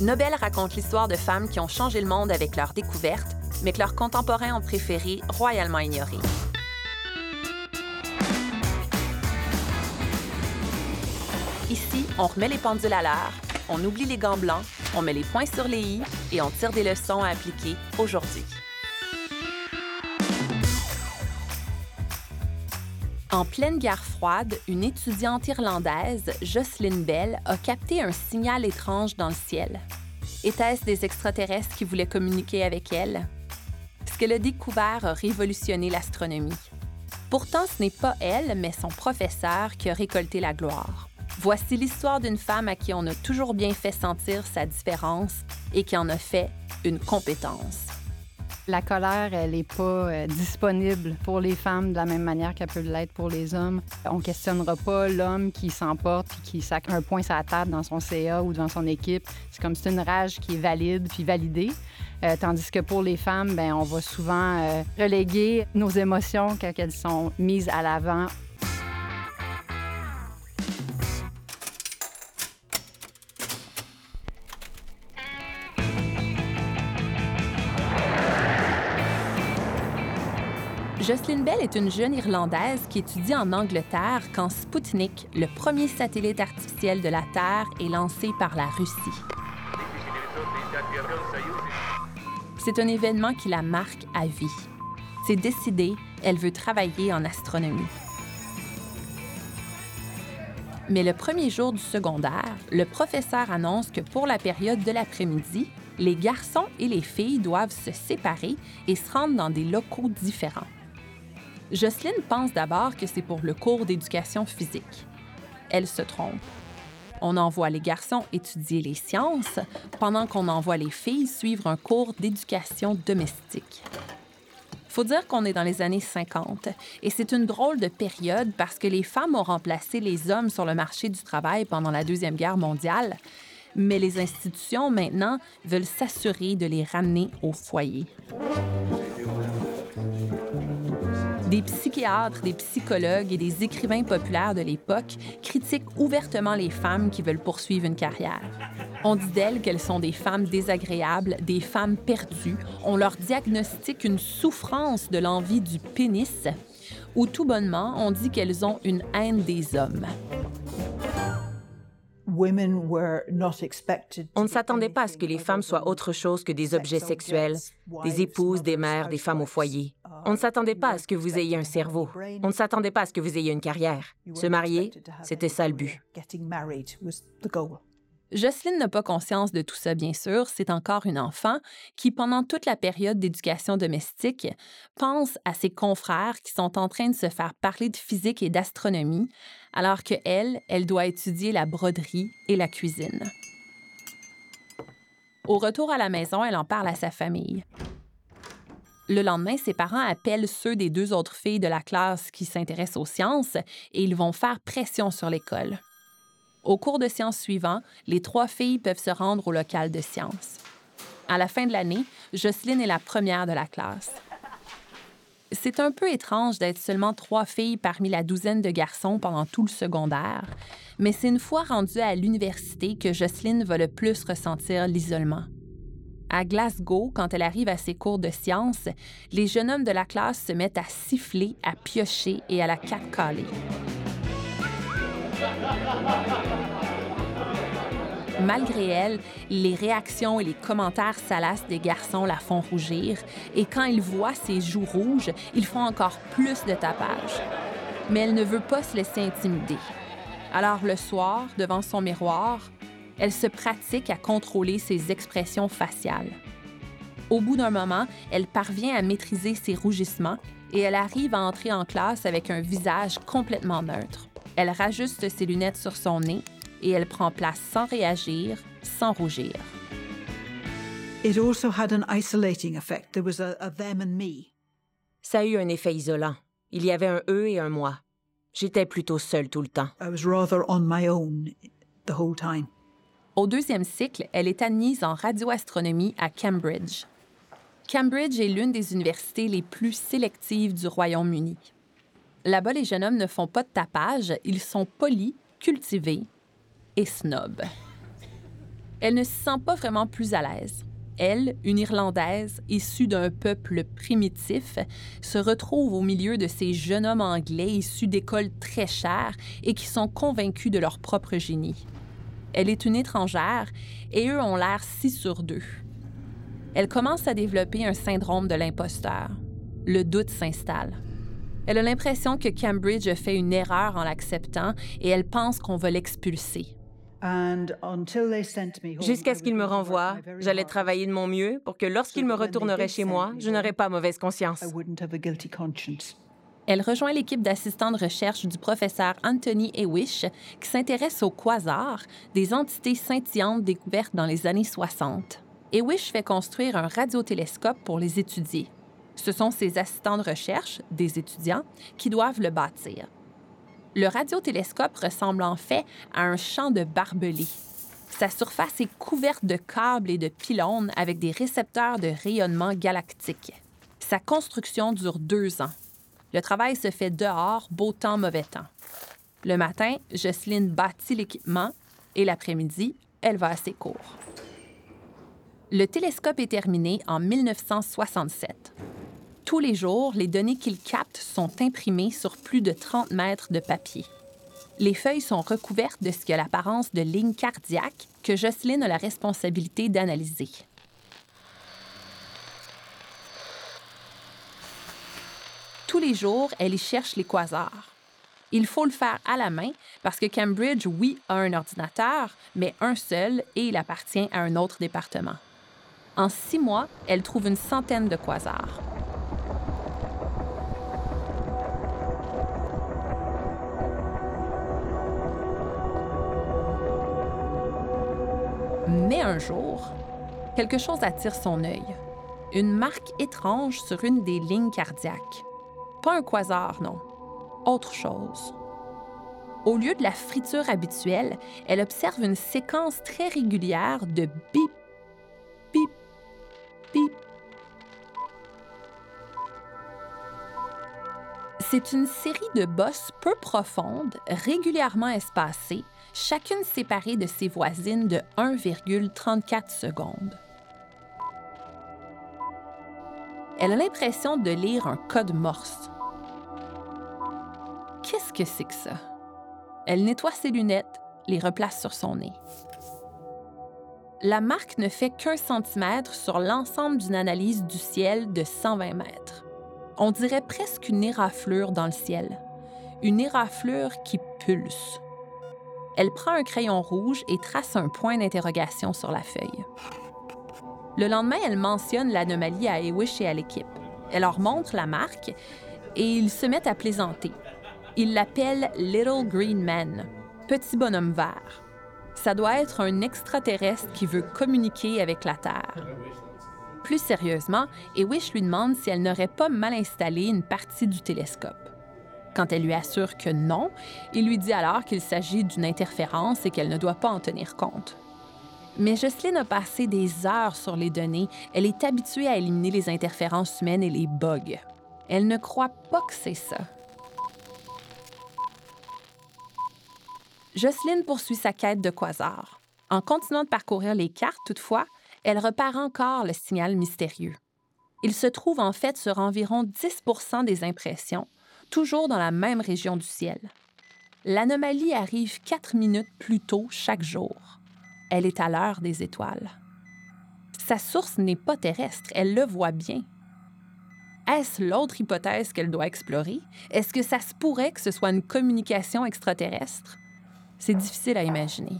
Nobel raconte l'histoire de femmes qui ont changé le monde avec leurs découvertes, mais que leurs contemporains ont préféré royalement ignorer. Ici, on remet les pendules à l'heure, on oublie les gants blancs, on met les points sur les i et on tire des leçons à appliquer aujourd'hui. En pleine guerre froide, une étudiante irlandaise, Jocelyn Bell, a capté un signal étrange dans le ciel. Était-ce des extraterrestres qui voulaient communiquer avec elle? Ce qu'elle a découvert a révolutionné l'astronomie. Pourtant, ce n'est pas elle, mais son professeur qui a récolté la gloire. Voici l'histoire d'une femme à qui on a toujours bien fait sentir sa différence et qui en a fait une compétence. La colère, elle n'est pas euh, disponible pour les femmes de la même manière qu'elle peut l'être pour les hommes. On questionnera pas l'homme qui s'emporte puis qui sac un point sur la table dans son CA ou dans son équipe. C'est comme c'est une rage qui est valide puis validée. Euh, tandis que pour les femmes, ben, on va souvent euh, reléguer nos émotions quand elles sont mises à l'avant Jocelyn Bell est une jeune Irlandaise qui étudie en Angleterre quand Sputnik, le premier satellite artificiel de la Terre, est lancé par la Russie. C'est un événement qui la marque à vie. C'est décidé, elle veut travailler en astronomie. Mais le premier jour du secondaire, le professeur annonce que pour la période de l'après-midi, les garçons et les filles doivent se séparer et se rendre dans des locaux différents. Jocelyne pense d'abord que c'est pour le cours d'éducation physique. Elle se trompe. On envoie les garçons étudier les sciences pendant qu'on envoie les filles suivre un cours d'éducation domestique. Faut dire qu'on est dans les années 50 et c'est une drôle de période parce que les femmes ont remplacé les hommes sur le marché du travail pendant la Deuxième Guerre mondiale, mais les institutions maintenant veulent s'assurer de les ramener au foyer. Des psychiatres, des psychologues et des écrivains populaires de l'époque critiquent ouvertement les femmes qui veulent poursuivre une carrière. On dit d'elles qu'elles sont des femmes désagréables, des femmes perdues. On leur diagnostique une souffrance de l'envie du pénis, ou tout bonnement, on dit qu'elles ont une haine des hommes. On ne s'attendait pas à ce que les femmes soient autre chose que des objets sexuels, des épouses, des mères, des femmes au foyer. On ne s'attendait pas à ce que vous ayez un cerveau. On ne s'attendait pas à ce que vous ayez une carrière. Se marier, c'était ça le but. Jocelyne n'a pas conscience de tout ça, bien sûr. C'est encore une enfant qui, pendant toute la période d'éducation domestique, pense à ses confrères qui sont en train de se faire parler de physique et d'astronomie, alors que elle, elle doit étudier la broderie et la cuisine. Au retour à la maison, elle en parle à sa famille. Le lendemain, ses parents appellent ceux des deux autres filles de la classe qui s'intéressent aux sciences et ils vont faire pression sur l'école. Au cours de sciences suivant, les trois filles peuvent se rendre au local de sciences. À la fin de l'année, Jocelyne est la première de la classe. C'est un peu étrange d'être seulement trois filles parmi la douzaine de garçons pendant tout le secondaire, mais c'est une fois rendue à l'université que Jocelyne va le plus ressentir l'isolement. À Glasgow, quand elle arrive à ses cours de sciences, les jeunes hommes de la classe se mettent à siffler, à piocher et à la catcaler. Malgré elle, les réactions et les commentaires salaces des garçons la font rougir, et quand ils voient ses joues rouges, ils font encore plus de tapage. Mais elle ne veut pas se laisser intimider. Alors le soir, devant son miroir, elle se pratique à contrôler ses expressions faciales. Au bout d'un moment, elle parvient à maîtriser ses rougissements et elle arrive à entrer en classe avec un visage complètement neutre. Elle rajuste ses lunettes sur son nez et elle prend place sans réagir, sans rougir. Ça a eu un effet isolant. Il y avait un eux et un moi. J'étais plutôt seule tout le temps. Au deuxième cycle, elle est admise en radioastronomie à Cambridge. Cambridge est l'une des universités les plus sélectives du Royaume-Uni. Là-bas, les jeunes hommes ne font pas de tapage, ils sont polis, cultivés et snobs. Elle ne se sent pas vraiment plus à l'aise. Elle, une Irlandaise issue d'un peuple primitif, se retrouve au milieu de ces jeunes hommes anglais issus d'écoles très chères et qui sont convaincus de leur propre génie. Elle est une étrangère et eux ont l'air si sur d'eux. Elle commence à développer un syndrome de l'imposteur. Le doute s'installe. Elle a l'impression que Cambridge a fait une erreur en l'acceptant et elle pense qu'on va l'expulser. Jusqu'à ce qu'ils me renvoient, j'allais travailler de mon mieux pour que lorsqu'ils me retourneraient chez moi, je n'aurais pas mauvaise conscience. Elle rejoint l'équipe d'assistants de recherche du professeur Anthony Ewish, qui s'intéresse aux quasars, des entités scintillantes découvertes dans les années 60. Ewish fait construire un radiotélescope pour les étudier. Ce sont ses assistants de recherche, des étudiants, qui doivent le bâtir. Le radiotélescope ressemble en fait à un champ de barbelés. Sa surface est couverte de câbles et de pylônes avec des récepteurs de rayonnement galactique. Sa construction dure deux ans. Le travail se fait dehors, beau temps, mauvais temps. Le matin, Jocelyne bâtit l'équipement et l'après-midi, elle va à ses cours. Le télescope est terminé en 1967. Tous les jours, les données qu'il capte sont imprimées sur plus de 30 mètres de papier. Les feuilles sont recouvertes de ce qui a l'apparence de lignes cardiaques que Jocelyne a la responsabilité d'analyser. Tous les jours, elle y cherche les quasars. Il faut le faire à la main parce que Cambridge, oui, a un ordinateur, mais un seul et il appartient à un autre département. En six mois, elle trouve une centaine de quasars. Mais un jour, quelque chose attire son œil. Une marque étrange sur une des lignes cardiaques. Pas un quasar, non. Autre chose. Au lieu de la friture habituelle, elle observe une séquence très régulière de bip, C'est une série de bosses peu profondes, régulièrement espacées, chacune séparée de ses voisines de 1,34 secondes. Elle a l'impression de lire un code morse. Qu'est-ce que c'est que ça? Elle nettoie ses lunettes, les replace sur son nez. La marque ne fait qu'un centimètre sur l'ensemble d'une analyse du ciel de 120 mètres. On dirait presque une éraflure dans le ciel. Une éraflure qui pulse. Elle prend un crayon rouge et trace un point d'interrogation sur la feuille. Le lendemain, elle mentionne l'anomalie à Ewish et à l'équipe. Elle leur montre la marque et ils se mettent à plaisanter. Ils l'appellent Little Green Man, petit bonhomme vert. Ça doit être un extraterrestre qui veut communiquer avec la Terre. Plus sérieusement, Ewish lui demande si elle n'aurait pas mal installé une partie du télescope. Quand elle lui assure que non, il lui dit alors qu'il s'agit d'une interférence et qu'elle ne doit pas en tenir compte. Mais Jocelyne a passé des heures sur les données. Elle est habituée à éliminer les interférences humaines et les bugs. Elle ne croit pas que c'est ça. Jocelyne poursuit sa quête de quasar. En continuant de parcourir les cartes, toutefois, elle repère encore le signal mystérieux. Il se trouve en fait sur environ 10% des impressions, toujours dans la même région du ciel. L'anomalie arrive quatre minutes plus tôt chaque jour. Elle est à l'heure des étoiles. Sa source n'est pas terrestre, elle le voit bien. Est-ce l'autre hypothèse qu'elle doit explorer? Est-ce que ça se pourrait que ce soit une communication extraterrestre? C'est difficile à imaginer.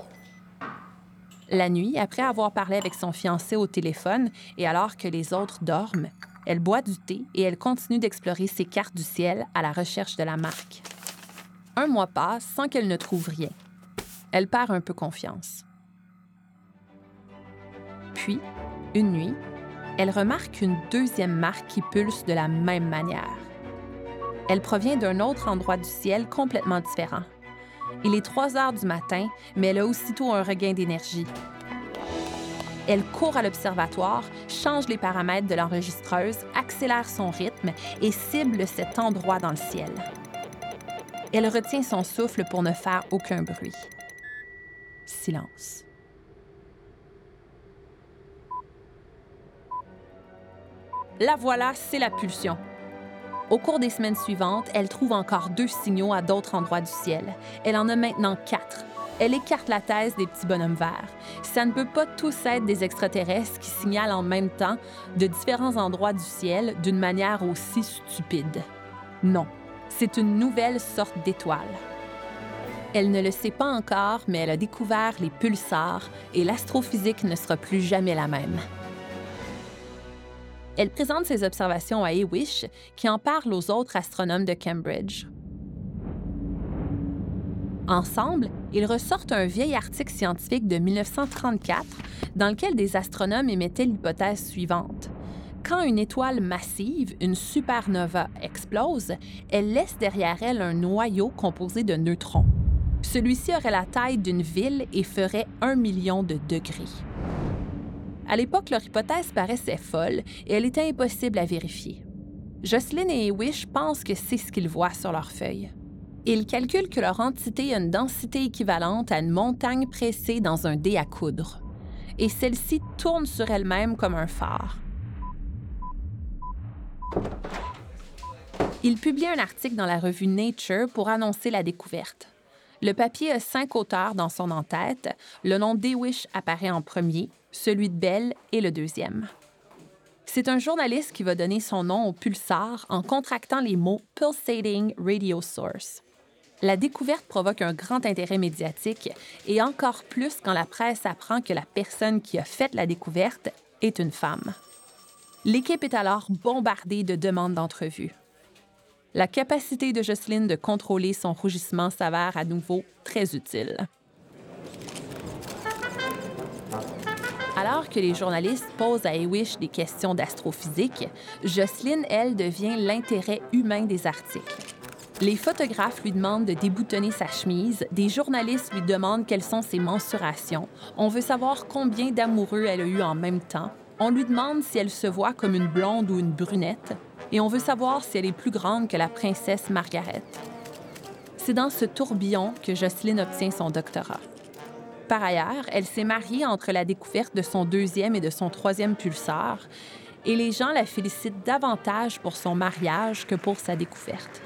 La nuit, après avoir parlé avec son fiancé au téléphone et alors que les autres dorment, elle boit du thé et elle continue d'explorer ses cartes du ciel à la recherche de la marque. Un mois passe sans qu'elle ne trouve rien. Elle perd un peu confiance. Puis, une nuit, elle remarque une deuxième marque qui pulse de la même manière. Elle provient d'un autre endroit du ciel complètement différent. Il est 3 heures du matin, mais elle a aussitôt un regain d'énergie. Elle court à l'observatoire, change les paramètres de l'enregistreuse, accélère son rythme et cible cet endroit dans le ciel. Elle retient son souffle pour ne faire aucun bruit. Silence. La voilà, c'est la pulsion. Au cours des semaines suivantes, elle trouve encore deux signaux à d'autres endroits du ciel. Elle en a maintenant quatre. Elle écarte la thèse des petits bonhommes verts. Ça ne peut pas tous être des extraterrestres qui signalent en même temps de différents endroits du ciel d'une manière aussi stupide. Non, c'est une nouvelle sorte d'étoile. Elle ne le sait pas encore, mais elle a découvert les pulsars et l'astrophysique ne sera plus jamais la même. Elle présente ses observations à Ewish, qui en parle aux autres astronomes de Cambridge. Ensemble, ils ressortent un vieil article scientifique de 1934 dans lequel des astronomes émettaient l'hypothèse suivante. Quand une étoile massive, une supernova, explose, elle laisse derrière elle un noyau composé de neutrons. Celui-ci aurait la taille d'une ville et ferait un million de degrés. À l'époque, leur hypothèse paraissait folle et elle était impossible à vérifier. Jocelyn et Wish pensent que c'est ce qu'ils voient sur leur feuille. Ils calculent que leur entité a une densité équivalente à une montagne pressée dans un dé à coudre. Et celle-ci tourne sur elle-même comme un phare. Ils publient un article dans la revue Nature pour annoncer la découverte. Le papier a cinq auteurs dans son en-tête. Le nom d'Ewish apparaît en premier, celui de Bell est le deuxième. C'est un journaliste qui va donner son nom au pulsar en contractant les mots Pulsating Radio Source. La découverte provoque un grand intérêt médiatique et encore plus quand la presse apprend que la personne qui a fait la découverte est une femme. L'équipe est alors bombardée de demandes d'entrevue. La capacité de Jocelyne de contrôler son rougissement s'avère à nouveau très utile. Alors que les journalistes posent à Ewish des questions d'astrophysique, Jocelyne, elle, devient l'intérêt humain des articles. Les photographes lui demandent de déboutonner sa chemise, des journalistes lui demandent quelles sont ses mensurations, on veut savoir combien d'amoureux elle a eu en même temps, on lui demande si elle se voit comme une blonde ou une brunette, et on veut savoir si elle est plus grande que la princesse Margaret. C'est dans ce tourbillon que Jocelyne obtient son doctorat. Par ailleurs, elle s'est mariée entre la découverte de son deuxième et de son troisième pulsar, et les gens la félicitent davantage pour son mariage que pour sa découverte.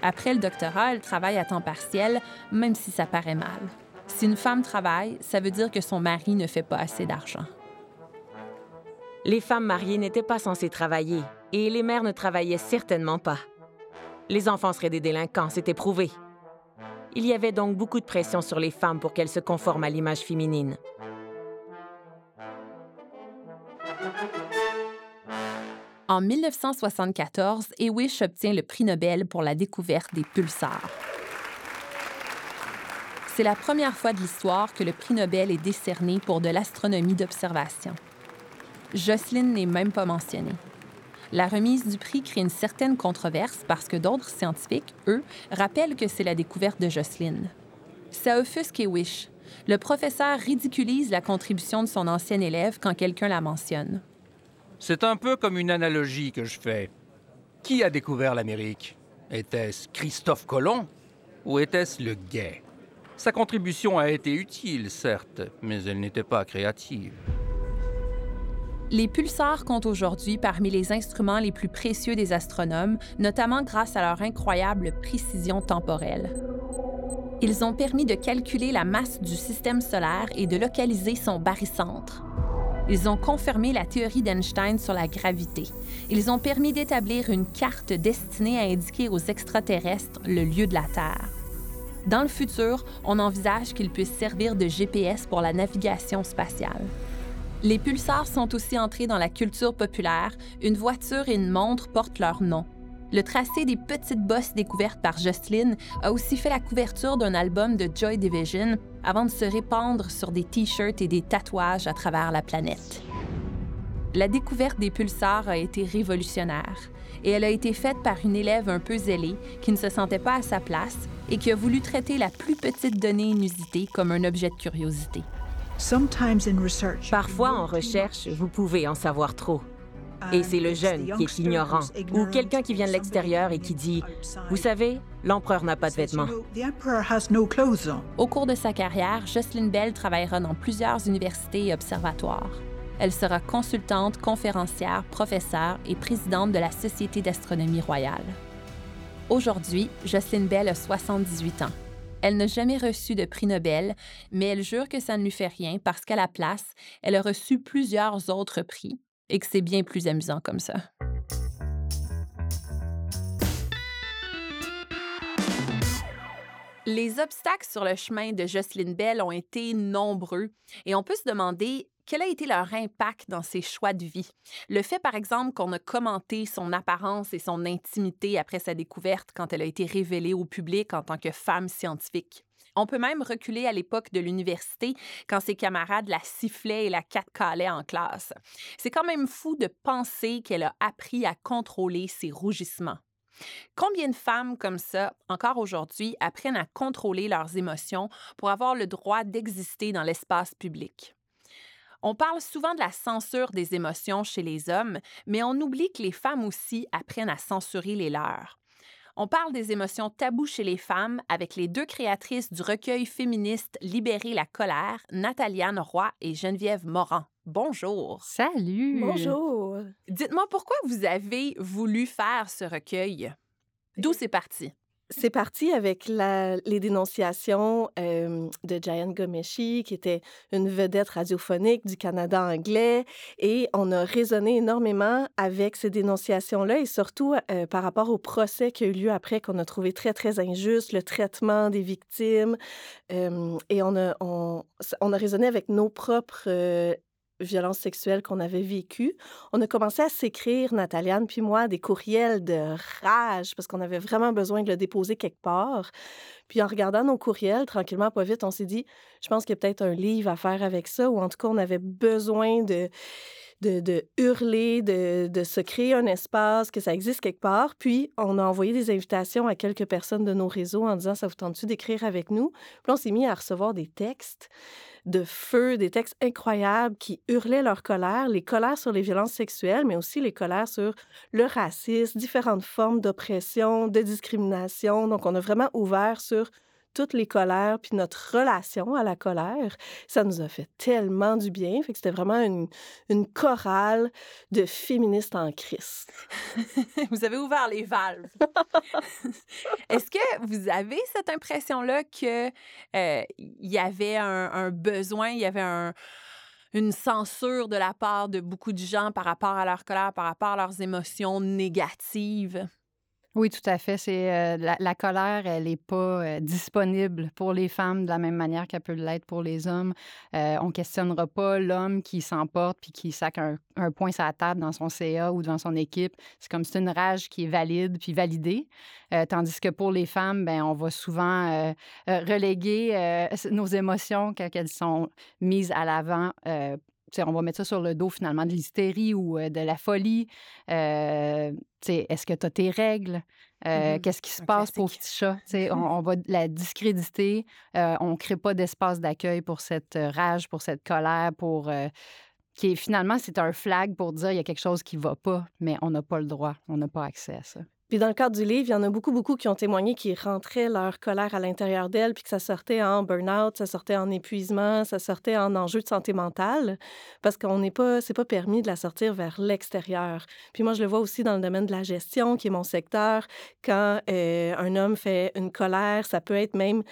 Après le doctorat, elle travaille à temps partiel, même si ça paraît mal. Si une femme travaille, ça veut dire que son mari ne fait pas assez d'argent. Les femmes mariées n'étaient pas censées travailler, et les mères ne travaillaient certainement pas. Les enfants seraient des délinquants, c'était prouvé. Il y avait donc beaucoup de pression sur les femmes pour qu'elles se conforment à l'image féminine. En 1974, Ewish obtient le prix Nobel pour la découverte des pulsars. C'est la première fois de l'histoire que le prix Nobel est décerné pour de l'astronomie d'observation. Jocelyn n'est même pas mentionnée. La remise du prix crée une certaine controverse parce que d'autres scientifiques, eux, rappellent que c'est la découverte de Jocelyn. Ça offusque Wish. Le professeur ridiculise la contribution de son ancien élève quand quelqu'un la mentionne. C'est un peu comme une analogie que je fais. Qui a découvert l'Amérique? Était-ce Christophe Colomb ou était-ce le gay? Sa contribution a été utile, certes, mais elle n'était pas créative. Les pulsars comptent aujourd'hui parmi les instruments les plus précieux des astronomes, notamment grâce à leur incroyable précision temporelle. Ils ont permis de calculer la masse du système solaire et de localiser son barycentre. Ils ont confirmé la théorie d'Einstein sur la gravité. Ils ont permis d'établir une carte destinée à indiquer aux extraterrestres le lieu de la Terre. Dans le futur, on envisage qu'ils puissent servir de GPS pour la navigation spatiale. Les pulsars sont aussi entrés dans la culture populaire. Une voiture et une montre portent leur nom. Le tracé des petites bosses découvertes par Jocelyn a aussi fait la couverture d'un album de Joy Division avant de se répandre sur des t-shirts et des tatouages à travers la planète. La découverte des pulsars a été révolutionnaire et elle a été faite par une élève un peu zélée qui ne se sentait pas à sa place et qui a voulu traiter la plus petite donnée inusitée comme un objet de curiosité. Parfois, en recherche, vous pouvez en savoir trop. Et c'est le jeune qui est ignorant, ou quelqu'un qui vient de l'extérieur et qui dit, Vous savez, l'empereur n'a pas de vêtements. Au cours de sa carrière, Jocelyn Bell travaillera dans plusieurs universités et observatoires. Elle sera consultante, conférencière, professeure et présidente de la Société d'astronomie royale. Aujourd'hui, Jocelyn Bell a 78 ans. Elle n'a jamais reçu de prix Nobel, mais elle jure que ça ne lui fait rien parce qu'à la place, elle a reçu plusieurs autres prix et que c'est bien plus amusant comme ça. Les obstacles sur le chemin de Jocelyn Bell ont été nombreux et on peut se demander quel a été leur impact dans ses choix de vie? Le fait, par exemple, qu'on a commenté son apparence et son intimité après sa découverte quand elle a été révélée au public en tant que femme scientifique. On peut même reculer à l'époque de l'université quand ses camarades la sifflaient et la catcalaient en classe. C'est quand même fou de penser qu'elle a appris à contrôler ses rougissements. Combien de femmes comme ça, encore aujourd'hui, apprennent à contrôler leurs émotions pour avoir le droit d'exister dans l'espace public? On parle souvent de la censure des émotions chez les hommes, mais on oublie que les femmes aussi apprennent à censurer les leurs. On parle des émotions taboues chez les femmes avec les deux créatrices du recueil féministe Libérer la colère, Nathalie-Anne Roy et Geneviève Moran. Bonjour. Salut. Bonjour. Dites-moi pourquoi vous avez voulu faire ce recueil? D'où c'est parti? C'est parti avec les dénonciations de Jayan Gomeshi, qui était une vedette radiophonique du Canada anglais. Et on a raisonné énormément avec ces dénonciations-là et surtout par rapport au procès qui a eu lieu après, qu'on a trouvé très, très injuste, le traitement des victimes. Et on a, on, on, a raisonné avec nos propres violences sexuelles qu'on avait vécues, on a commencé à s'écrire, Nathaliane puis moi, des courriels de rage parce qu'on avait vraiment besoin de le déposer quelque part. Puis en regardant nos courriels, tranquillement, pas vite, on s'est dit, je pense qu'il y a peut-être un livre à faire avec ça, ou en tout cas, on avait besoin de, de, hurler, de, de, se créer un espace, que ça existe quelque part. Puis, on a envoyé des invitations à quelques personnes de nos réseaux en disant, ça vous tente-tu d'écrire avec nous? Puis on s'est mis à recevoir des textes de feu, des textes incroyables qui hurlaient leur colère, les colères sur les violences sexuelles, mais aussi les colères sur le racisme, différentes formes d'oppression, de discrimination. Donc, on a vraiment ouvert sur toutes les colères, puis notre relation à la colère, ça nous a fait tellement du bien. Fait que c'était vraiment une, une chorale de féministes en crise. vous avez ouvert les valves. Est-ce que vous avez cette impression-là qu'il euh, y avait un, un, besoin, il y avait un, une censure de la part de beaucoup de gens par rapport à leur colère, par rapport à leurs émotions négatives? Oui, tout à fait. C'est euh, la, colère, elle n'est pas euh, disponible pour les femmes de la même manière qu'elle peut l'être pour les hommes. Euh, on questionnera pas l'homme qui s'emporte puis qui sac un, point sur la table dans son CA ou devant son équipe. C'est comme c'est une rage qui est valide puis validée. Euh, tandis que pour les femmes, ben on va souvent reléguer nos émotions quand elles sont mises à l'avant on va mettre ça sur le dos finalement de l'hystérie ou de la folie. Euh, Est-ce que tu as tes règles? Euh, mmh Qu'est-ce qui se passe pour petit chat? On, on, va la discréditer. Euh, on ne crée pas d'espace d'accueil pour cette rage, pour cette colère, pour qui est finalement c'est un flag pour dire il y a quelque chose qui ne va pas, mais on n'a pas le droit, on n'a pas accès à ça. Puis dans le cadre du livre, il y en a beaucoup, beaucoup qui ont témoigné qu'ils rentraient leur colère à l'intérieur d'elles, puis que ça sortait en burn-out, ça sortait en épuisement, ça sortait en enjeu de santé mentale, parce qu'on n'est pas, c'est pas permis de la sortir vers l'extérieur. Puis moi, je le vois aussi dans le domaine de la gestion, qui est mon secteur. Quand euh, un homme fait une colère, ça peut être même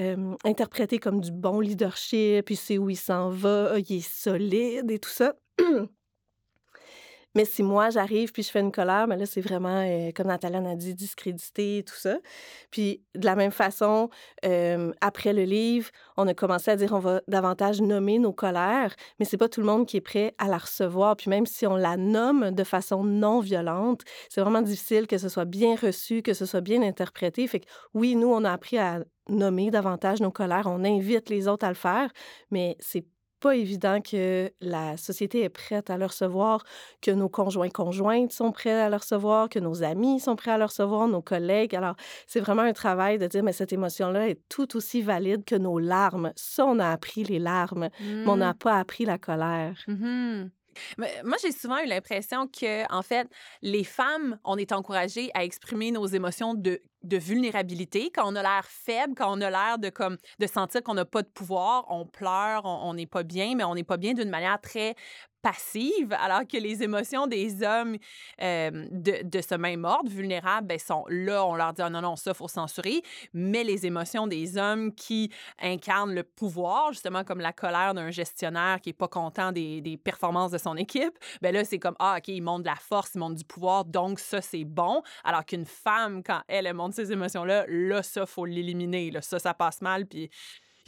euh, interprété comme du bon leadership, puis c'est où il s'en va, il est solide et tout ça. Mais si moi, j'arrive puis je fais une colère, mais là, c'est vraiment, euh, comme Nathalie a dit, discrédité et tout ça. Puis de la même façon, après le livre, on a commencé à dire on va davantage nommer nos colères, mais c'est pas tout le monde qui est prêt à la recevoir. Puis même si on la nomme de façon non violente, c'est vraiment difficile que ce soit bien reçu, que ce soit bien interprété. Fait que oui, nous, on a appris à nommer davantage nos colères. On invite les autres à le faire, mais c'est pas évident que la société est prête à le recevoir, que nos conjoints conjointes sont prêts à le recevoir, que nos amis sont prêts à le recevoir, nos collègues. Alors, c'est vraiment un travail de dire, mais cette émotion-là est tout aussi valide que nos larmes. Ça, on a appris les larmes, mais on n'a mmh. pas appris la colère. Mmh moi, j'ai souvent eu l'impression que, en fait, les femmes, on est encouragées à exprimer nos émotions de de vulnérabilité, quand on a l'air faible, quand on a l'air de comme de sentir qu'on n'a pas de pouvoir, on pleure, on n'est pas bien, mais on n'est pas bien d'une manière très passive, alors que les émotions des hommes euh, de, de, ce même ordre, vulnérables, ben, sont là, on leur dit ah, non, non, ça, faut censurer. Mais les émotions des hommes qui incarnent le pouvoir, justement comme la colère d'un gestionnaire qui est pas content des, des performances de son équipe, ben là, c'est comme ah, OK, il montre de la force, il montre du pouvoir, donc ça, c'est bon. Alors qu'une femme, quand elle, elle montre ces émotions-là, là, ça, faut l'éliminer. Ça, ça passe mal, puis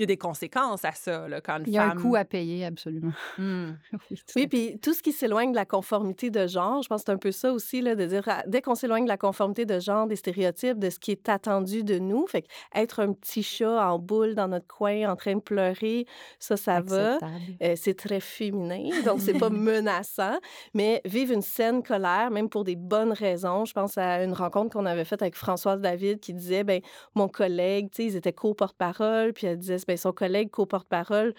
il y a des conséquences à ça, là, quand une Il y a un coût à payer, absolument. Mmh. oui, puis tout ce qui s'éloigne de la conformité de genre, je pense que c'est un peu ça aussi, là, de dire, ah, dès qu'on s'éloigne de la conformité de genre, des stéréotypes, de ce qui est attendu de nous, fait être un petit chat en boule dans notre coin en train de pleurer, ça, ça va. Euh, c'est très féminin, donc c'est pas menaçant. Mais vivre une saine colère, même pour des bonnes raisons, je pense à une rencontre qu'on avait faite avec Françoise David qui disait, ben mon collègue, tu sais, ils étaient co-porte-parole, puis elle disait, ben, son collègue co-porte-parole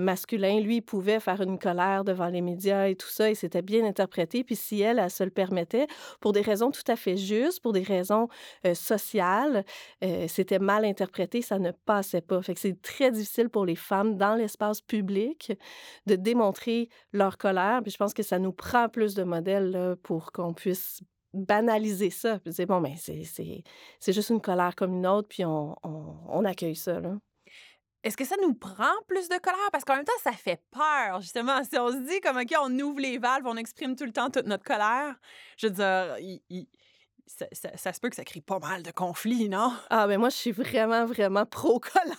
masculin, lui, pouvait faire une colère devant les médias et tout ça, et c'était bien interprété. Puis si elle, elle se le permettait, pour des raisons tout à fait justes, pour des raisons sociales, c'était mal interprété, ça ne passait pas. Fait que c'est très difficile pour les femmes dans l'espace public de démontrer leur colère. Puis je pense que ça nous prend plus de modèles pour qu'on puisse banaliser ça. Puis dire, bon, mais ben, c'est juste une colère comme une autre, puis on, on, accueille ça. Est-ce que ça nous prend plus de colère? Parce qu'en même temps, ça fait peur, justement. Si on se dit comme, OK, on ouvre les valves, on exprime tout le temps toute notre colère, je veux dire, il, ça, se peut que ça crée pas mal de conflits, non? Ah, mais ben moi, je suis vraiment, vraiment pro-colère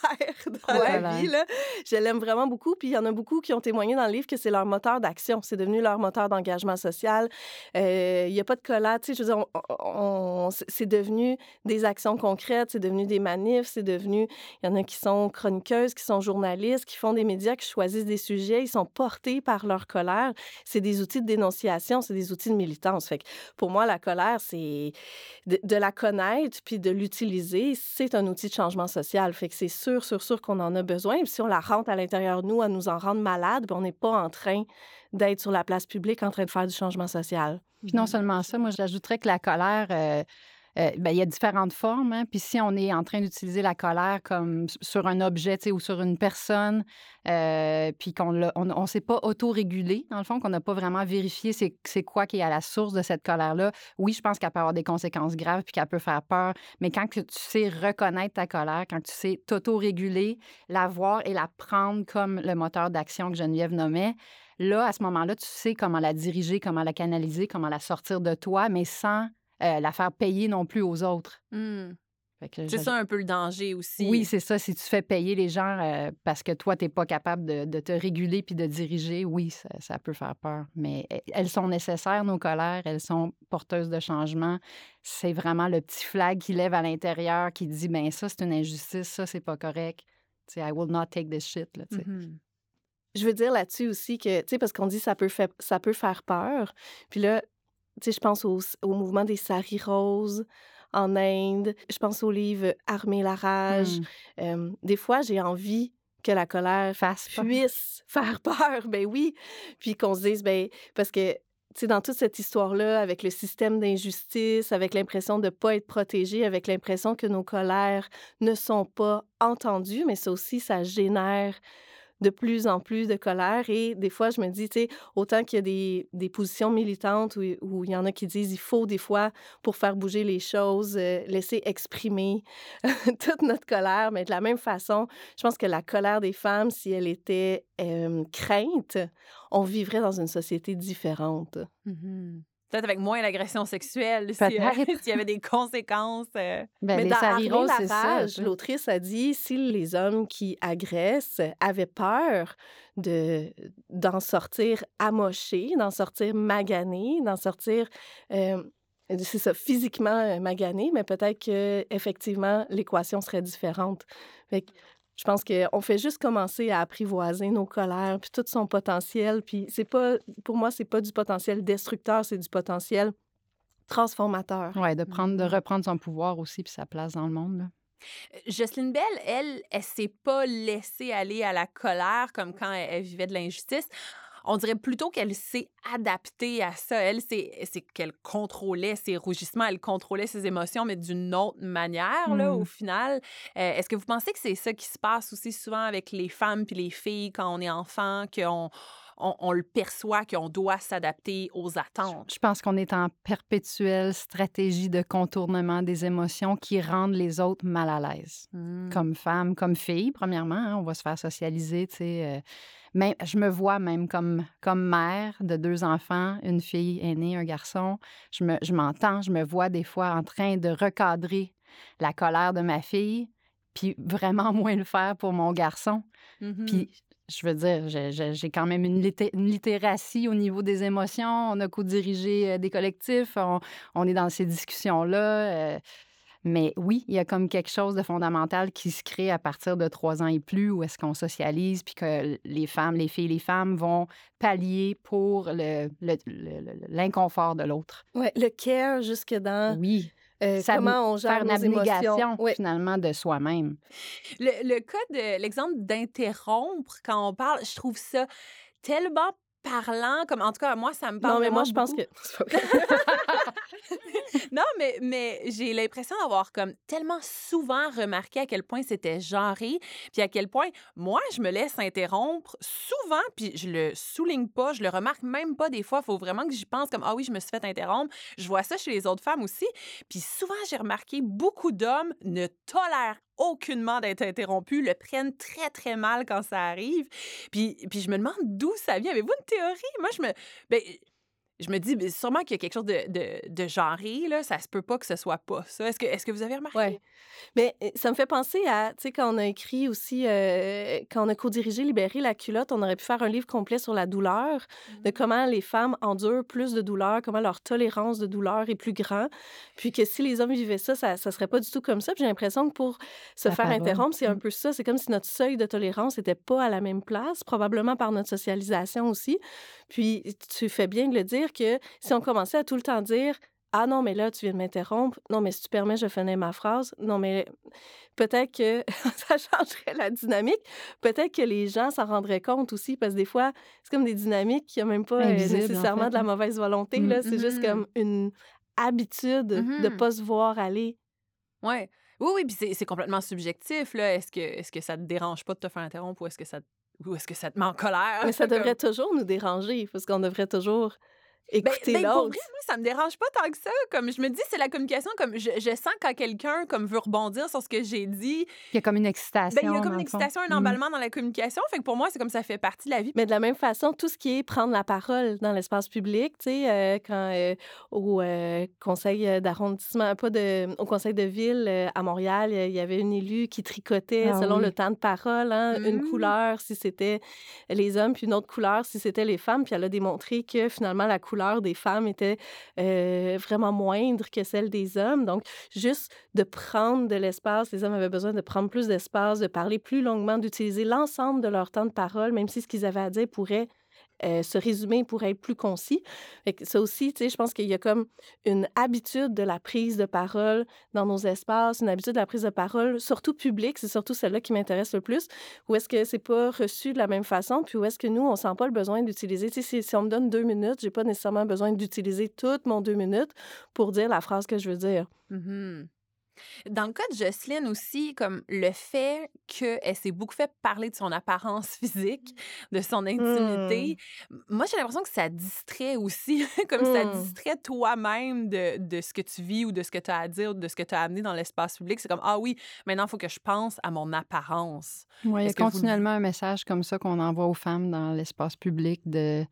dans la vie. Là. Je l'aime vraiment beaucoup. Puis il y en a beaucoup qui ont témoigné dans le livre que c'est leur moteur d'action. C'est devenu leur moteur d'engagement social. Euh, il n'y a pas de colère. Tu sais, je veux dire, on, c'est devenu des actions concrètes, c'est devenu des manifs, c'est devenu... Il y en a qui sont chroniqueuses, qui sont journalistes, qui font des médias, qui choisissent des sujets. Ils sont portés par leur colère. C'est des outils de dénonciation, c'est des outils de militance. Fait que pour moi, la colère, c'est de, la connaître puis de l'utiliser, c'est un outil de changement social. Fait que c'est sûr, sûr, sûr qu'on en a besoin. Si on la rentre à l'intérieur de nous à nous en rendre malade, ben, on n'est pas en train d'être sur la place publique en train de faire du changement social. Puis non seulement ça, moi j'ajouterais que la colère, euh, euh, ben, il y a différentes formes. Hein. Puis si on est en train d'utiliser la colère comme sur un objet ou sur une personne, euh, puis qu'on ne on, s'est pas autorégulé, dans le fond, qu'on n'a pas vraiment vérifié c'est quoi qui est à la source de cette colère-là, oui, je pense qu'elle peut avoir des conséquences graves puis qu'elle peut faire peur. Mais quand tu sais reconnaître ta colère, quand tu sais t'autoréguler, la voir et la prendre comme le moteur d'action que Geneviève nommait, là, à ce moment-là, tu sais comment la diriger, comment la canaliser, comment la sortir de toi, mais sans euh, la faire payer non plus aux autres. Mmh. C'est ça un peu le danger aussi. Oui, c'est ça. Si tu fais payer les gens euh, parce que toi, tu n'es pas capable de, te réguler puis de diriger, oui, ça, peut faire peur. Mais e, elles sont nécessaires, nos colères. Elles sont porteuses de changement. C'est vraiment le petit flag qui lève à l'intérieur qui dit ben ça, c'est une injustice, ça, c'est pas correct. sais, I will not take this shit. Là, mmh Je veux dire là-dessus aussi que, tu sais, parce qu'on dit ça peut, ça peut faire peur. Puis là, je pense au, mouvement des Sari roses en Inde. Je pense au livre Armer la rage. Mmh. des fois, j'ai envie que la colère fasse puisse faire peur. Ben oui. Puis qu'on se dise, ben, parce que tu dans toute cette histoire-là, avec le système d'injustice, avec l'impression de ne pas être protégé, avec l'impression que nos colères ne sont pas entendues, mais ça aussi, ça génère de plus en plus de colère. Et des fois, je me dis, tu sais, autant qu'il y a des, des, positions militantes où, il y en a qui disent il faut des fois, pour faire bouger les choses, euh, laisser exprimer toute notre colère. Mais de la même façon, je pense que la colère des femmes, si elle était crainte, on vivrait dans une société différente. Mmh Peut-être avec moins l'agression sexuelle, s'il y avait des conséquences. Euh. Ben, Mais dans c'est ça. L'autrice a dit si les hommes qui agressent avaient peur de d'en sortir amochés, d'en sortir maganés, d'en sortir euh, c'est ça, physiquement euh, magané, mais peut-être que effectivement l'équation serait différente. Fait je pense qu'on fait juste commencer à apprivoiser nos colères, puis tout son potentiel. Puis c'est pas, pour moi, c'est pas du potentiel destructeur, c'est du potentiel transformateur. Oui, de, prendre, de reprendre son pouvoir aussi, puis sa place dans le monde. Euh, Jocelyne Bell, elle, elle, s'est pas laissée aller à la colère comme quand elle, vivait de l'injustice. On dirait plutôt qu'elle s'est adaptée à ça. Elle, c'est qu'elle contrôlait ses rougissements, elle contrôlait ses émotions, mais d'une autre manière, là, au Mmh. final. Euh, Est-ce que vous pensez que c'est ça qui se passe aussi souvent avec les femmes puis les filles quand on est enfant, qu'on on, on le perçoit, qu'on doit s'adapter aux attentes? Je pense qu'on est en perpétuelle stratégie de contournement des émotions qui rendent les autres mal à l'aise. Hmm. Comme femme, comme fille, premièrement, hein, on va se faire socialiser, tu sais. euh, même, je me vois même comme, comme mère de deux enfants, une fille aînée, un garçon. Je me- je m'entends, je me vois des fois en train de recadrer la colère de ma fille, puis vraiment moins le faire pour mon garçon. Mhm. Puis, je veux dire, j'ai- quand même une, litté- une littératie au niveau des émotions. On a co-dirigé euh, des collectifs. On, on est dans ces discussions-là. euh, mais oui, il y a comme quelque chose de fondamental qui se crée à partir de trois ans et plus, où est-ce qu'on socialise, puis que les femmes, les filles, les femmes vont pallier pour le- le- le- le- l'inconfort de l'autre. Ouais, le care jusque dans Oui, euh, ça comment on gère faire une nos abnégation émotions. Ouais. finalement de soi-même. Le, le cas de l'exemple d'interrompre quand on parle, je trouve ça tellement parlant, comme en tout cas, moi, ça me parle. Non, mais moi, je pense que. Non, mais, mais j'ai l'impression d'avoir comme tellement souvent remarqué à quel point c'était genré, puis à quel point moi, je me laisse interrompre souvent, puis je le souligne pas, je le remarque même pas des fois. Il faut vraiment que j'y pense comme Ah oui, je me suis fait interrompre. Je vois ça chez les autres femmes aussi. Puis souvent, j'ai remarqué beaucoup d'hommes ne tolèrent aucunement d'être interrompus, le prennent très, très mal quand ça arrive. Puis, puis je me demande d'où ça vient. Avez-vous une théorie? Moi, je me. Ben, je me dis, ben, sûrement qu'il y a quelque chose de, de, de genré, là. Ça se peut pas que ce soit pas ça. Est-ce que, est-ce que vous avez remarqué? Ouais. Mais euh, ça me fait penser à, tu sais, quand on a écrit aussi, euh, quand on a co-dirigé Libérer la culotte, on aurait pu faire un livre complet sur la douleur, de comment les femmes endurent plus de douleur, comment leur tolérance de douleur est plus grande. Puis que si les hommes vivaient ça, ça, ça serait pas du tout comme ça. Puis j'ai l'impression que pour se faire interrompre, c'est un Mm. peu ça. C'est comme si notre seuil de tolérance n'était pas à la même place, probablement par notre socialisation aussi. Puis tu fais bien de le dire que si on commençait à tout le temps dire ah non, mais là, tu viens de m'interrompre. Non, mais si tu permets, je finis ma phrase. Non, mais peut-être que ça changerait la dynamique. Peut-être que les gens s'en rendraient compte aussi, parce que des fois, c'est comme des dynamiques qui n'ont même pas euh, en nécessairement fait, de la hein. mauvaise volonté. Mm. là. C'est juste Mhm. comme une habitude de ne pas se voir aller. Ouais. Oui, oui, puis c'est, c'est complètement subjectif, là. Est-ce que, est-ce que ça te dérange pas de te faire interrompre ou est-ce que ça, te- ou est-ce que ça te met en colère? Mais ça devrait toujours nous déranger, parce qu'on devrait toujours écouter ben, pour l'autre. vrai, moi, ça me dérange pas tant que ça. Comme je me dis, c'est la communication. Comme je, je sens quand quelqu'un comme veut rebondir sur ce que j'ai dit, Il y a comme une excitation. ben, il y a comme une excitation, un Mm. emballement dans la communication. Fait que pour moi, c'est comme ça fait partie de la vie. Mais de la même façon, tout ce qui est prendre la parole dans l'espace public, tu sais, euh, quand euh, au euh, conseil d'arrondissement, pas de, au conseil de ville euh, à Montréal, il y avait une élue qui tricotait Ah selon oui. le temps de parole, hein, une Mm. couleur si c'était les hommes, puis une autre couleur si c'était les femmes. Puis elle a démontré que finalement la couleur des femmes était vraiment moindre que celle des hommes. Donc, juste de prendre de l'espace, les hommes avaient besoin de prendre plus d'espace, de parler plus longuement, d'utiliser l'ensemble de leur temps de parole, même si ce qu'ils avaient à dire pourrait euh, se résumer, pourrait être plus concis. Fait ça aussi, tu sais, je pense qu'il y a comme une habitude de la prise de parole dans nos espaces, une habitude de la prise de parole, surtout publique, c'est surtout celle-là qui m'intéresse le plus, où est-ce que c'est pas reçu de la même façon, puis où est-ce que nous, on sent pas le besoin d'utiliser, tu sais, si, on me donne deux minutes, j'ai pas nécessairement besoin d'utiliser toutes mon deux minutes pour dire la phrase que je veux dire. Mhm. Dans le cas de Jocelyne aussi, comme le fait qu'elle s'est beaucoup fait parler de son apparence physique, de son intimité, m- moi j'ai l'impression que ça distrait aussi, comme ça Mm. distrait toi-même de, de ce que tu vis ou de ce que tu as à dire, ou de ce que tu as amené dans l'espace public. C'est comme, ah oui, maintenant il faut que je pense à mon apparence. Oui, il y a vous continuellement un message comme ça qu'on envoie aux femmes dans l'espace public de,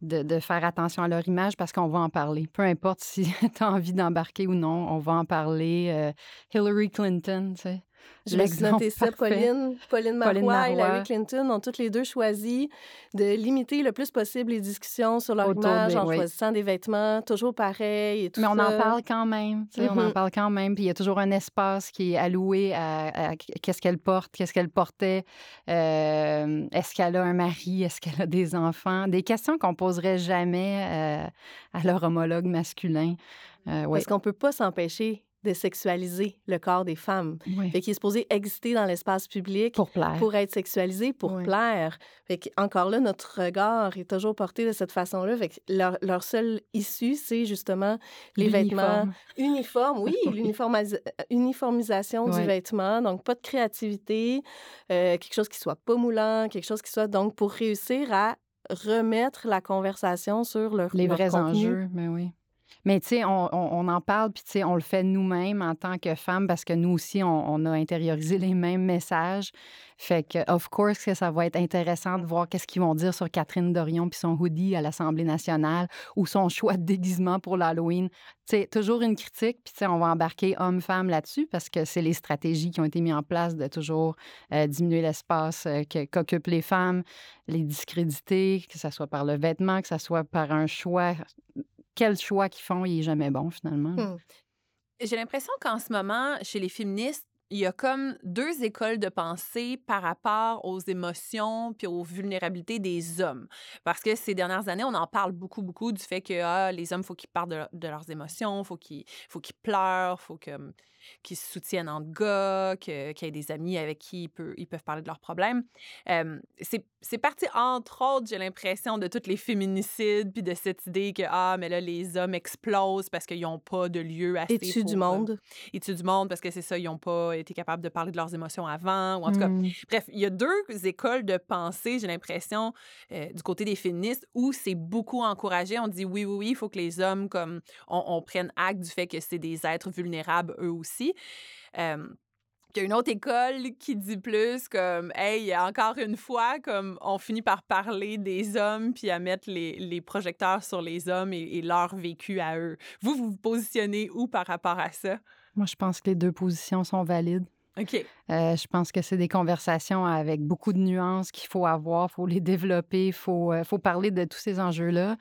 de, faire attention à leur image parce qu'on va en parler. Peu importe si tu as envie d'embarquer ou non, on va en parler. Euh, Hillary Clinton, tu sais. Je me suis noté ça. Pauline, Pauline Marois Pauline et Marois. Hillary Clinton ont toutes les deux choisi de limiter le plus possible les discussions sur leur Autour image des- en oui. choisissant des vêtements toujours pareils et tout Mais on en parle quand même. On en Mhm. parle quand même. Puis il y a toujours un espace qui est alloué à, à qu'est-ce qu'elle porte, qu'est-ce qu'elle portait. euh, Est-ce qu'elle a un mari? Est-ce qu'elle a des enfants? Des questions qu'on poserait jamais euh, à leur homologue masculin. Euh, ouais. Parce qu'on peut pas s'empêcher de sexualiser le corps des femmes. Oui. Fait qu'il est supposé exister dans l'espace public Pour plaire. pour être sexualisé, pour plaire. Fait encore là, notre regard est toujours porté de cette façon-là. Fait que leur, leur seule issue, c'est justement les vêtements uniformes. Oui, Oui. l'uniformisa- uniformisation du vêtement. Donc, pas de créativité, euh, quelque chose qui soit pas moulant, quelque chose qui soit... Donc, pour réussir à remettre la conversation sur leur Les leur vrais contenu. enjeux, mais oui. Mais tu sais, on, on- en parle, puis tu sais, on le fait nous-mêmes en tant que femmes parce que nous aussi, on, a intériorisé les mêmes messages. Fait que, of course, que ça va être intéressant de voir qu'est-ce qu'ils vont dire sur Catherine Dorion puis son hoodie à l'Assemblée nationale ou son choix de déguisement pour l'Halloween. Tu sais, toujours une critique, puis tu sais, on va embarquer hommes-femmes là-dessus parce que c'est les stratégies qui ont été mises en place de toujours euh, diminuer l'espace euh, qu'occupent les femmes, les discréditer, que ce soit par le vêtement, que ce soit par un choix quel choix qu'ils font, il est jamais bon, finalement. Hmm. J'ai l'impression qu'en ce moment, chez les féministes, il y a comme deux écoles de pensée par rapport aux émotions puis aux vulnérabilités des hommes. Parce que ces dernières années, on en parle beaucoup, beaucoup du fait que ah, les hommes, faut qu'ils parlent de, de leurs émotions, faut qu'ils faut qu'ils pleurent, faut que- qu'ils se soutiennent entre gars, qu'il y ait des amis avec qui ils, peuvent parler de leurs problèmes. Euh, c'est parti, entre autres, j'ai l'impression, de tous les féminicides puis de cette idée que, ah, mais là, les hommes explosent parce qu'ils n'ont pas de lieu assez Et tu du euh, monde. ils tuent du monde parce que c'est ça, ils n'ont pas été capables de parler de leurs émotions avant. Ou en tout cas, Hmm. bref, il y a deux écoles de pensée, j'ai l'impression, euh, du côté des féministes, où c'est beaucoup encouragé. On dit oui, oui, oui, il faut que les hommes, comme, on, on prenne acte du fait que c'est des êtres vulnérables eux aussi. Euh, il y a une autre école qui dit plus comme, hey, encore une fois, comme on finit par parler des hommes puis à mettre les, les projecteurs sur les hommes et, et leur vécu à eux. Vous, vous vous positionnez où par rapport à ça? Moi, je pense que les deux positions sont valides. OK. Euh, je pense que c'est des conversations avec beaucoup de nuances qu'il faut avoir, il faut les développer, il faut, euh, faut parler de tous ces enjeux-là.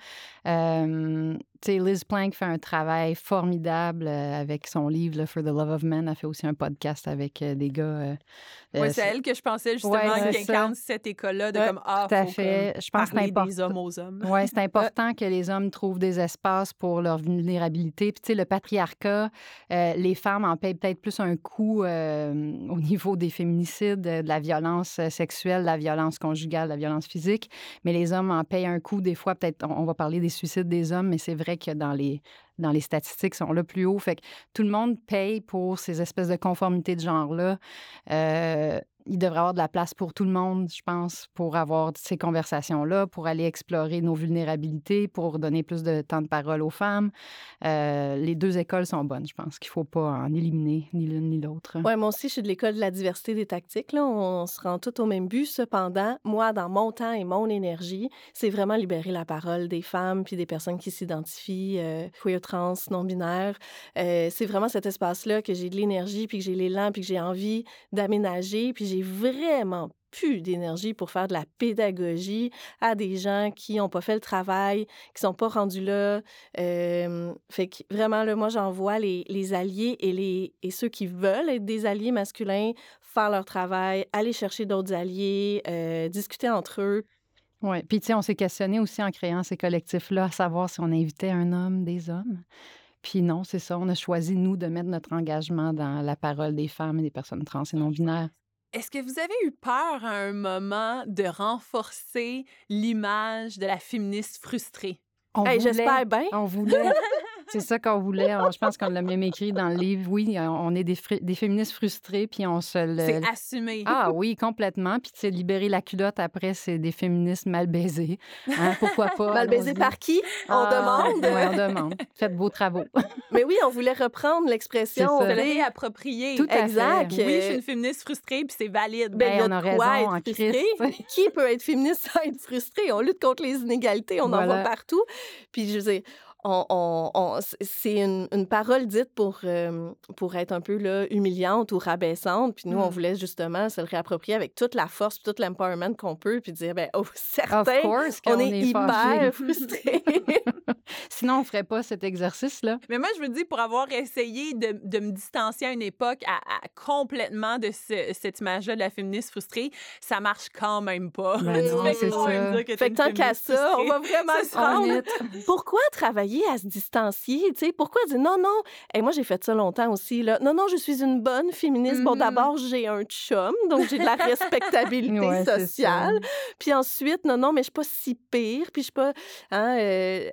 Euh, Liz Plank fait un travail formidable euh, avec son livre là, For the Love of Men. Elle fait aussi un podcast avec des gars. euh, c'est elle que je pensais justement Ouais, qui incarne cette école-là de Ouais, comme ah, tout à faut fait. comme Je pense que parler des important. hommes aux hommes. Oui, c'est important que les hommes trouvent des espaces pour leur vulnérabilité. Puis, tu sais, le patriarcat, les femmes en payent peut-être plus un coût euh, au niveau des féminicides, euh, de la violence euh, sexuelle, de la violence conjugale, de la violence physique. Mais les hommes en payent un coût. Des fois, peut-être, on va parler des suicides des hommes, mais c'est vrai que dans les, dans les statistiques, sont là plus haut. Fait que tout le monde paye pour ces espèces de conformités de genre-là. Euh, il devrait y avoir de la place pour tout le monde, je pense, pour avoir ces conversations-là, pour aller explorer nos vulnérabilités, pour donner plus de temps de parole aux femmes. Euh, les deux écoles sont bonnes, je pense qu'il ne faut pas en éliminer ni l'une ni l'autre. Oui, moi aussi, je suis de l'école de la diversité des tactiques. Là. On se rend tout au même but. Cependant, moi, dans mon temps et mon énergie, c'est vraiment libérer la parole des femmes puis des personnes qui s'identifient euh, queer, trans, non-binaires. Euh, c'est vraiment cet espace-là que j'ai de l'énergie puis que j'ai l'élan puis que j'ai envie d'aménager. Puis j'ai vraiment plus d'énergie pour faire de la pédagogie à des gens qui n'ont pas fait le travail, qui sont pas rendus là. Euh, fait que vraiment, là, moi, j'envoie les, les alliés et, les, et ceux qui veulent être des alliés masculins faire leur travail, aller chercher d'autres alliés, euh, discuter entre eux. Oui. Puis, tu sais, on s'est questionné aussi en créant ces collectifs-là, à savoir si on invitait un homme, des hommes. Puis non, c'est ça. On a choisi, nous, de mettre notre engagement dans la parole des femmes et des personnes trans et non-binaires. Est-ce que vous avez eu peur à un moment de renforcer l'image de la féministe frustrée? On Hey, voulait- J'espère bien. On voulait. C'est ça qu'on voulait. On- je pense qu'on l'a même écrit dans le livre. Oui, on est des, féministes frustrées, puis on se le. C'est assumé. Ah oui, complètement. Puis, tu sais, libérer la culotte après, c'est des féministes mal baisés. Hein, pourquoi pas? Mal baisé allons-y. par qui? On Ah, demande. Oui, on demande. Faites vos travaux. Mais oui, on voulait reprendre l'expression. Sais. réapproprier. Tout à Exact. fait. Oui, je suis une féministe frustrée, puis c'est valide. Ben, il y a on a raison, être en. Qui peut être féministe sans être frustré? On lutte contre les inégalités, on en voit partout. Puis, je veux dire, on, on- on- c'est une, une parole dite pour, euh, pour être un peu là, humiliante ou rabaissante. Puis nous, on Mm. voulait justement se le réapproprier avec toute la force, tout l'empowerment qu'on peut, puis dire, ben, oh, Of certain, course on est, hyper frustrés. Sinon, on ferait pas cet exercice-là. Mais moi, je veux dire, pour avoir essayé de, de me distancier à une époque à, à complètement de ce- cette image-là de la féministe frustrée, ça marche quand même pas. Ben non, c'est ça. Fait que tant qu'à ça, on va vraiment se rendre. Pourquoi travailler à se distancier? tu sais? Pourquoi dire non, non? Et moi, j'ai fait ça longtemps aussi. Là. Non, non, je suis une bonne féministe. Bon, Mhm. d'abord, j'ai un chum, donc j'ai de la respectabilité Ouais, sociale. Puis ensuite, non, non, mais je suis pas si pire. Puis je suis pas hein, euh,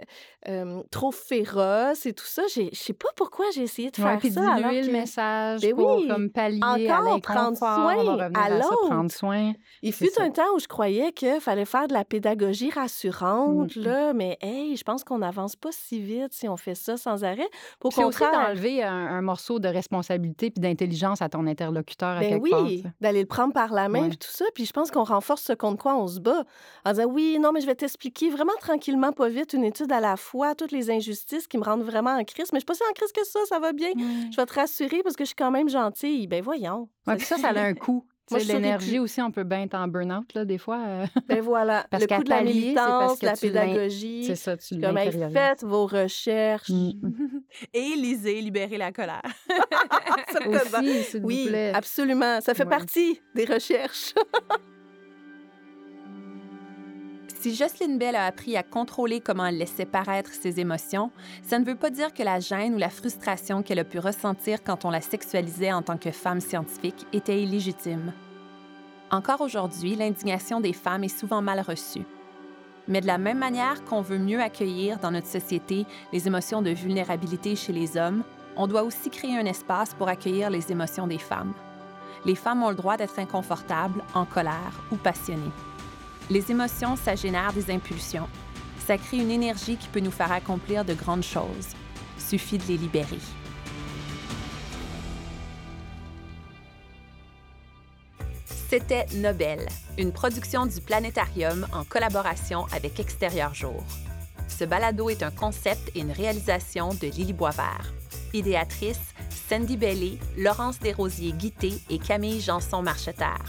euh, trop féroce et tout ça. Je sais pas pourquoi j'ai essayé de Ouais, faire puis ça. alors diluer le que message Ben pour oui, comme pallier à encore prendre l'inconfort. soin à à, l'autre. prendre soin. Il fut ça. un temps où je croyais qu'il fallait faire de la pédagogie rassurante, Mhm. là, mais hey, je pense qu'on n'avance pas si vite si on fait ça sans arrêt. Au Puis aussi contraire, d'enlever un, un morceau de responsabilité puis d'intelligence à ton interlocuteur à Ben quelque part. oui, d'aller le prendre par la main Ouais. puis tout ça. Puis je pense qu'on renforce ce contre quoi on se bat. En disant oui, non, mais je vais t'expliquer vraiment tranquillement, pas vite, une étude à la fois, toutes les injustices qui me rendent vraiment en crise. Mais je suis pas si en crise que ça, ça va bien. Je vais te rassurer parce que je suis quand même gentille. Ben voyons. Ouais, puis ça, ça a un coût. L'énergie aussi, on peut bien être en burn-out, là, des fois. euh, Ben voilà. Parce le qu'à coup de la pallier, c'est parce militance, que la pédagogie. c'est ça, tu Comme faites vos recherches. Mm. Et lisez, libérez la colère. Certainement. Aussi, s'il vous Oui, plaît. absolument. Ça fait Ouais. partie des recherches. Si Jocelyn Bell a appris à contrôler comment elle laissait paraître ses émotions, ça ne veut pas dire que la gêne ou la frustration qu'elle a pu ressentir quand on la sexualisait en tant que femme scientifique était illégitime. Encore aujourd'hui, l'indignation des femmes est souvent mal reçue. Mais de la même manière qu'on veut mieux accueillir dans notre société les émotions de vulnérabilité chez les hommes, on doit aussi créer un espace pour accueillir les émotions des femmes. Les femmes ont le droit d'être inconfortables, en colère ou passionnées. Les émotions, ça génère des impulsions. Ça crée une énergie qui peut nous faire accomplir de grandes choses. Suffit de les libérer. C'était Nobel, une production du Planétarium en collaboration avec Extérieur Jour. Ce balado est un concept et une réalisation de Lily Boisvert. Idéatrice, Sandy Bellé, Laurence Desrosiers-Guité et Camille Janson-Marcheterre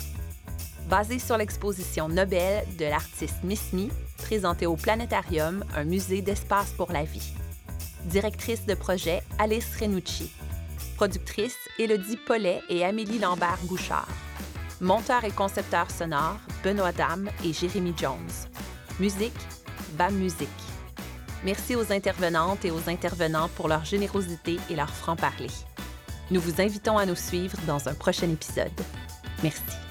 basé sur l'exposition Nobel de l'artiste Miss Me, présentée au Planétarium, un musée d'espace pour la vie. Directrice de projet, Alice Renucci. Productrice, Élodie Paulet et Amélie Lambert-Bouchard. Monteur et concepteur sonore, Benoît Dame et Jérémy Jones. Musique, BAM Musique. Merci aux intervenantes et aux intervenants pour leur générosité et leur franc-parler. Nous vous invitons à nous suivre dans un prochain épisode. Merci.